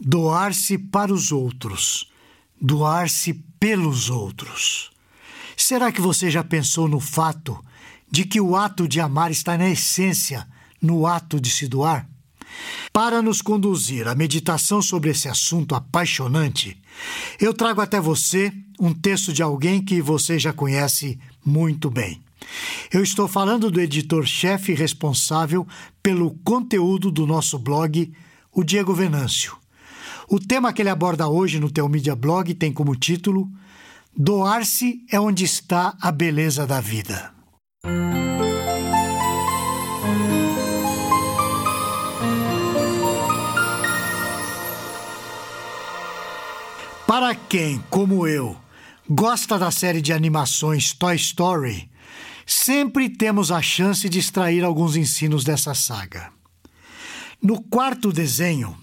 doar-se para os outros, doar-se pelos outros. Será que você já pensou no fato de que o ato de amar está na essência no ato de se doar? Para nos conduzir à meditação sobre esse assunto apaixonante, eu trago até você um texto de alguém que você já conhece muito bem. Eu estou falando do editor-chefe responsável pelo conteúdo do nosso blog, o Diego Venâncio. O tema que ele aborda hoje no Teu Media Blog tem como título Doar-se é onde está a beleza da vida. Para quem, como eu, gosta da série de animações Toy Story, sempre temos a chance de extrair alguns ensinos dessa saga. No quarto desenho,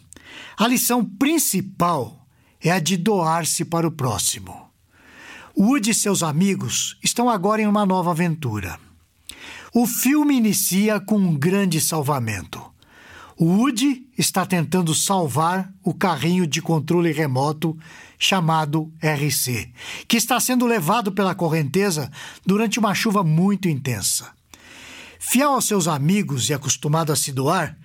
a lição principal é a de doar-se para o próximo. Woody e seus amigos estão agora em uma nova aventura. O filme inicia com um grande salvamento. Woody está tentando salvar o carrinho de controle remoto chamado RC, que está sendo levado pela correnteza durante uma chuva muito intensa. Fiel aos seus amigos e acostumado a se doar,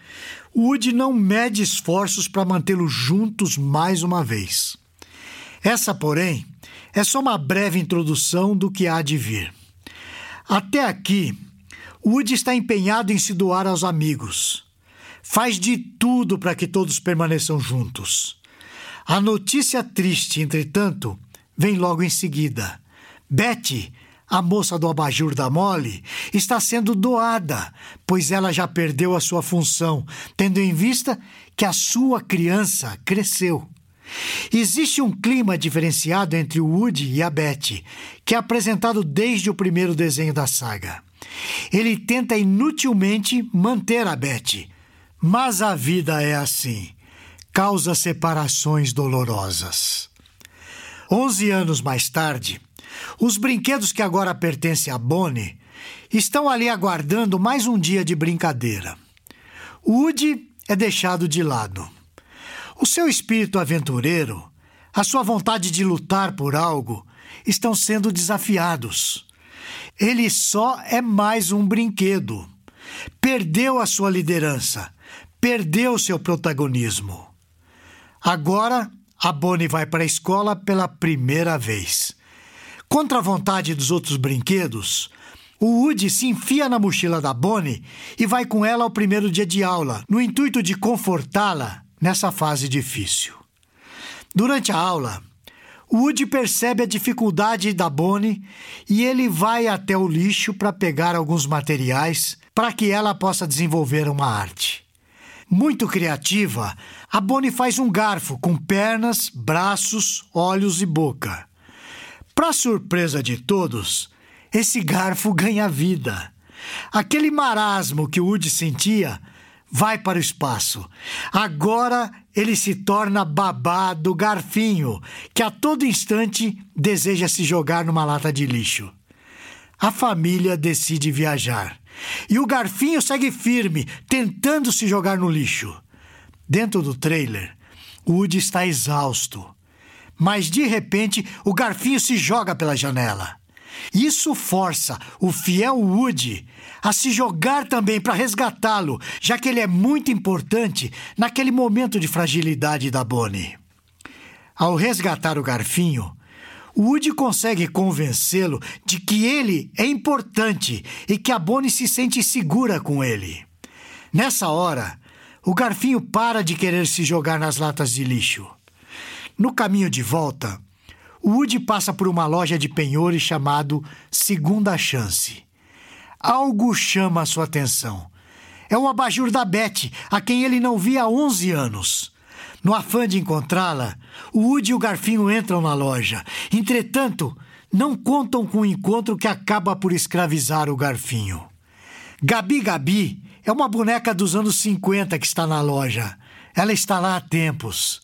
Woody não mede esforços para mantê-los juntos mais uma vez. Essa, porém, é só uma breve introdução do que há de vir. Até aqui, Woody está empenhado em se doar aos amigos. Faz de tudo para que todos permaneçam juntos. A notícia triste, entretanto, vem logo em seguida. Betty, a moça do abajur da Mole, está sendo doada, pois ela já perdeu a sua função, tendo em vista que a sua criança cresceu. Existe um clima diferenciado entre o Woody e a Betty, que é apresentado desde o primeiro desenho da saga. Ele tenta inutilmente manter a Betty, mas a vida é assim causa separações dolorosas. Onze anos mais tarde, os brinquedos que agora pertencem a Bonnie estão ali aguardando mais um dia de brincadeira. Woody é deixado de lado. O seu espírito aventureiro, a sua vontade de lutar por algo, estão sendo desafiados. Ele só é mais um brinquedo. Perdeu a sua liderança, perdeu seu protagonismo. Agora, a Bonnie vai para a escola pela primeira vez. Contra a vontade dos outros brinquedos, o Woody se enfia na mochila da Bonnie e vai com ela ao primeiro dia de aula, no intuito de confortá-la nessa fase difícil. Durante a aula, Woody percebe a dificuldade da Bonnie e ele vai até o lixo para pegar alguns materiais para que ela possa desenvolver uma arte. Muito criativa, a Bonnie faz um garfo com pernas, braços, olhos e boca. Para surpresa de todos, esse garfo ganha vida. Aquele marasmo que Woody sentia vai para o espaço. Agora ele se torna babá do garfinho, que a todo instante deseja se jogar numa lata de lixo. A família decide viajar. E o garfinho segue firme, tentando se jogar no lixo. Dentro do trailer, Woody está exausto. Mas de repente, o garfinho se joga pela janela. Isso força o fiel Woody a se jogar também para resgatá-lo, já que ele é muito importante naquele momento de fragilidade da Bonnie. Ao resgatar o garfinho, Woody consegue convencê-lo de que ele é importante e que a Bonnie se sente segura com ele. Nessa hora, o garfinho para de querer se jogar nas latas de lixo. No caminho de volta, Woody passa por uma loja de penhores chamado Segunda Chance. Algo chama sua atenção. É o abajur da Beth, a quem ele não via há 11 anos. No afã de encontrá-la, o Woody e o Garfinho entram na loja. Entretanto, não contam com o encontro que acaba por escravizar o Garfinho. Gabi Gabi é uma boneca dos anos 50 que está na loja. Ela está lá há tempos.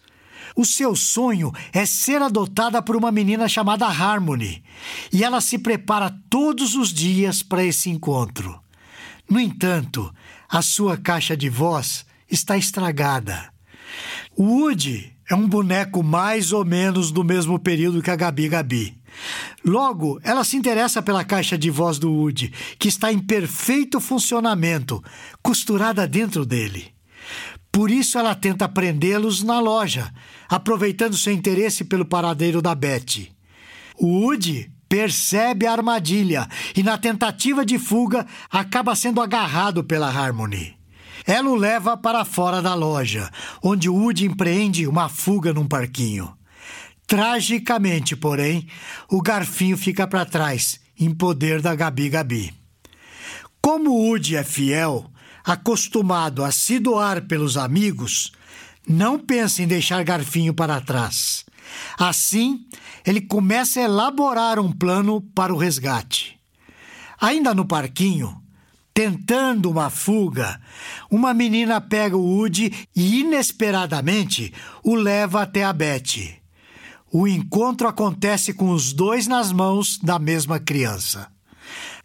O seu sonho é ser adotada por uma menina chamada Harmony, e ela se prepara todos os dias para esse encontro. No entanto, a sua caixa de voz está estragada. Woody é um boneco mais ou menos do mesmo período que a Gabi Gabi. Logo, ela se interessa pela caixa de voz do Woody, que está em perfeito funcionamento, costurada dentro dele. Por isso ela tenta prendê-los na loja, aproveitando seu interesse pelo paradeiro da Betty. Woody percebe a armadilha e, na tentativa de fuga, acaba sendo agarrado pela Harmony. Ela o leva para fora da loja, onde Woody empreende uma fuga num parquinho. Tragicamente, porém, o garfinho fica para trás, em poder da Gabi Gabi. Como Woody é fiel, acostumado a se doar pelos amigos, não pensa em deixar Garfinho para trás. Assim, ele começa a elaborar um plano para o resgate. Ainda no parquinho, tentando uma fuga, uma menina pega o Woody e inesperadamente o leva até a Betty. O encontro acontece com os dois nas mãos da mesma criança.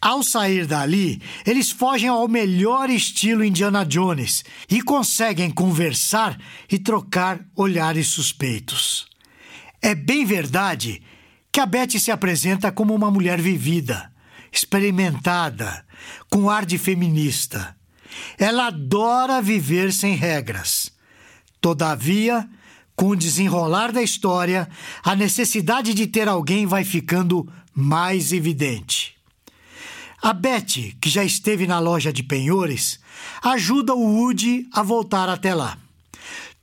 Ao sair dali, eles fogem ao melhor estilo Indiana Jones e conseguem conversar e trocar olhares suspeitos. É bem verdade que a Betty se apresenta como uma mulher vivida, experimentada, com ar de feminista. Ela adora viver sem regras. Todavia, com o desenrolar da história, a necessidade de ter alguém vai ficando mais evidente. A Betty, que já esteve na loja de penhores, ajuda o Woody a voltar até lá.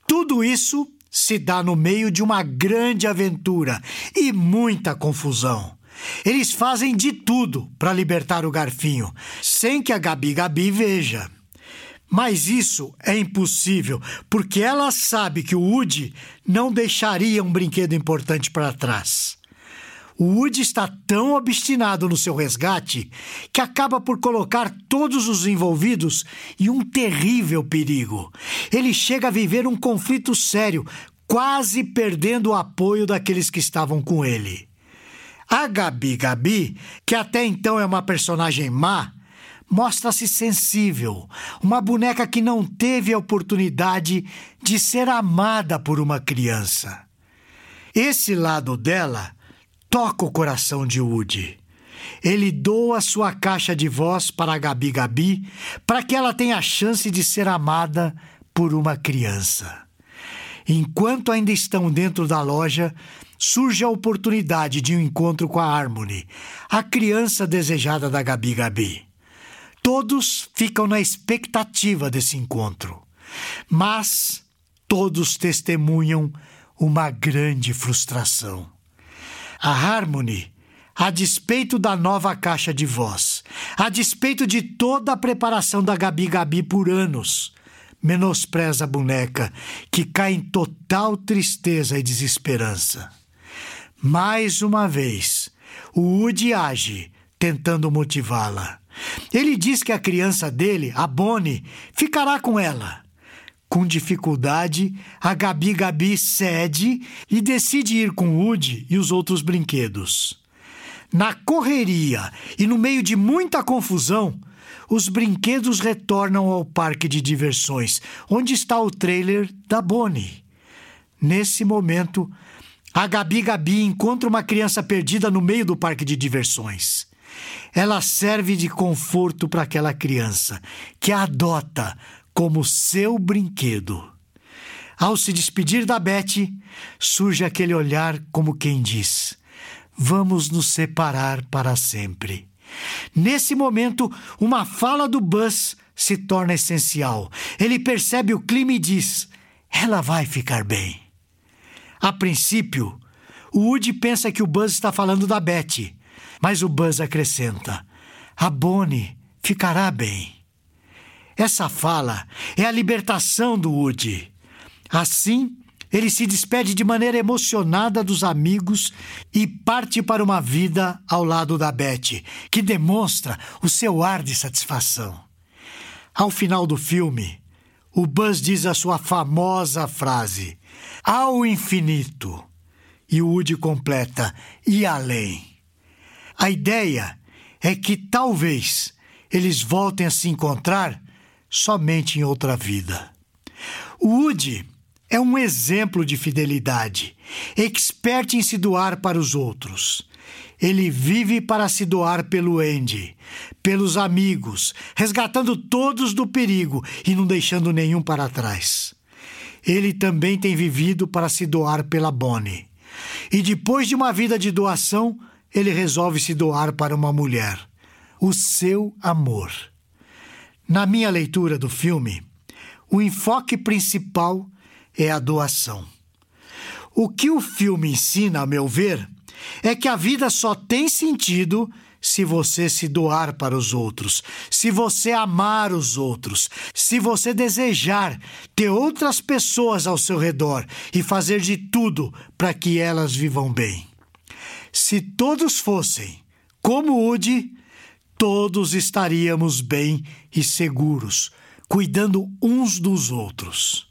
Tudo isso se dá no meio de uma grande aventura e muita confusão. Eles fazem de tudo para libertar o garfinho, sem que a Gabi Gabi veja. Mas isso é impossível, porque ela sabe que o Woody não deixaria um brinquedo importante para trás. O está tão obstinado no seu resgate que acaba por colocar todos os envolvidos em um terrível perigo. Ele chega a viver um conflito sério, quase perdendo o apoio daqueles que estavam com ele. A Gabi Gabi, que até então é uma personagem má, mostra-se sensível, uma boneca que não teve a oportunidade de ser amada por uma criança. Esse lado dela toca o coração de Woody. Ele doa sua caixa de voz para a Gabi Gabi para que ela tenha a chance de ser amada por uma criança. Enquanto ainda estão dentro da loja, surge a oportunidade de um encontro com a Harmony, a criança desejada da Gabi Gabi. Todos ficam na expectativa desse encontro, mas todos testemunham uma grande frustração. A Harmony, a despeito da nova caixa de voz, a despeito de toda a preparação da Gabi Gabi por anos, menospreza a boneca, que cai em total tristeza e desesperança. Mais uma vez, o Woody age, tentando motivá-la. Ele diz que a criança dele, a Bonnie, ficará com ela com dificuldade, a Gabi Gabi cede e decide ir com Woody e os outros brinquedos. Na correria e no meio de muita confusão, os brinquedos retornam ao parque de diversões, onde está o trailer da Bonnie. Nesse momento, a Gabi Gabi encontra uma criança perdida no meio do parque de diversões. Ela serve de conforto para aquela criança, que a adota como seu brinquedo. Ao se despedir da Betty, surge aquele olhar como quem diz: Vamos nos separar para sempre. Nesse momento, uma fala do Buzz se torna essencial. Ele percebe o clima e diz: Ela vai ficar bem. A princípio, o Woody pensa que o Buzz está falando da Betty, mas o Buzz acrescenta: A Bonnie ficará bem. Essa fala é a libertação do Woody. Assim, ele se despede de maneira emocionada dos amigos e parte para uma vida ao lado da Betty, que demonstra o seu ar de satisfação. Ao final do filme, o Buzz diz a sua famosa frase: Ao infinito. E o Woody completa: E além. A ideia é que talvez eles voltem a se encontrar somente em outra vida. O Woody é um exemplo de fidelidade, expert em se doar para os outros. Ele vive para se doar pelo Andy, pelos amigos, resgatando todos do perigo e não deixando nenhum para trás. Ele também tem vivido para se doar pela Bonnie. E depois de uma vida de doação, ele resolve se doar para uma mulher. O seu amor. Na minha leitura do filme, o enfoque principal é a doação. O que o filme ensina, a meu ver, é que a vida só tem sentido se você se doar para os outros, se você amar os outros, se você desejar ter outras pessoas ao seu redor e fazer de tudo para que elas vivam bem. Se todos fossem como Woody, todos estaríamos bem e seguros, cuidando uns dos outros.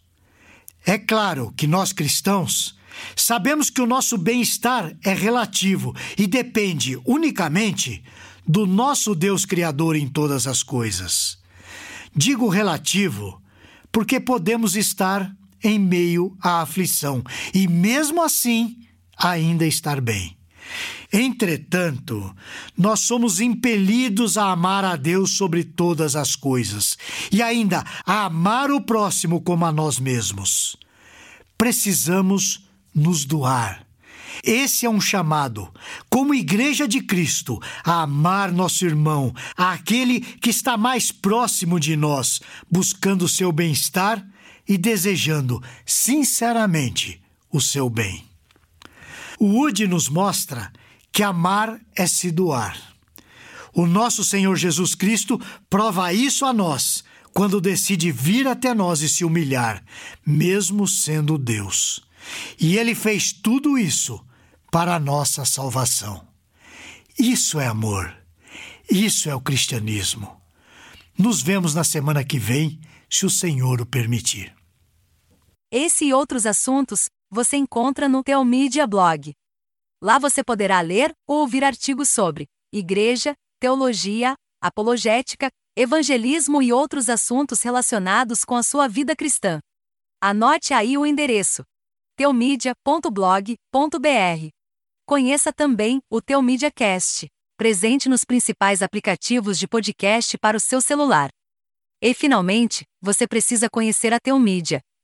É claro que nós cristãos Sabemos que o nosso bem-estar é relativo e depende unicamente do nosso Deus Criador em todas as coisas. Digo relativo porque podemos estar em meio à aflição e, mesmo assim, ainda estar bem. Entretanto, nós somos impelidos a amar a Deus sobre todas as coisas e ainda a amar o próximo como a nós mesmos. Precisamos nos doar. Esse é um chamado, como Igreja de Cristo, a amar nosso irmão, aquele que está mais próximo de nós, buscando o seu bem-estar e desejando sinceramente o seu bem. O Wood nos mostra que amar é se doar. O nosso Senhor Jesus Cristo prova isso a nós quando decide vir até nós e se humilhar, mesmo sendo Deus. E ele fez tudo isso para a nossa salvação. Isso é amor. Isso é o cristianismo. Nos vemos na semana que vem, se o Senhor o permitir. Esse e outros assuntos você encontra no Teomídia Blog. Lá você poderá ler ou ouvir artigos sobre igreja, teologia, apologética, evangelismo e outros assuntos relacionados com a sua vida cristã. Anote aí o endereço teomídia.blog.br. Conheça também o Teomídia Cast, presente nos principais aplicativos de podcast para o seu celular. E finalmente, você precisa conhecer a Teomídia,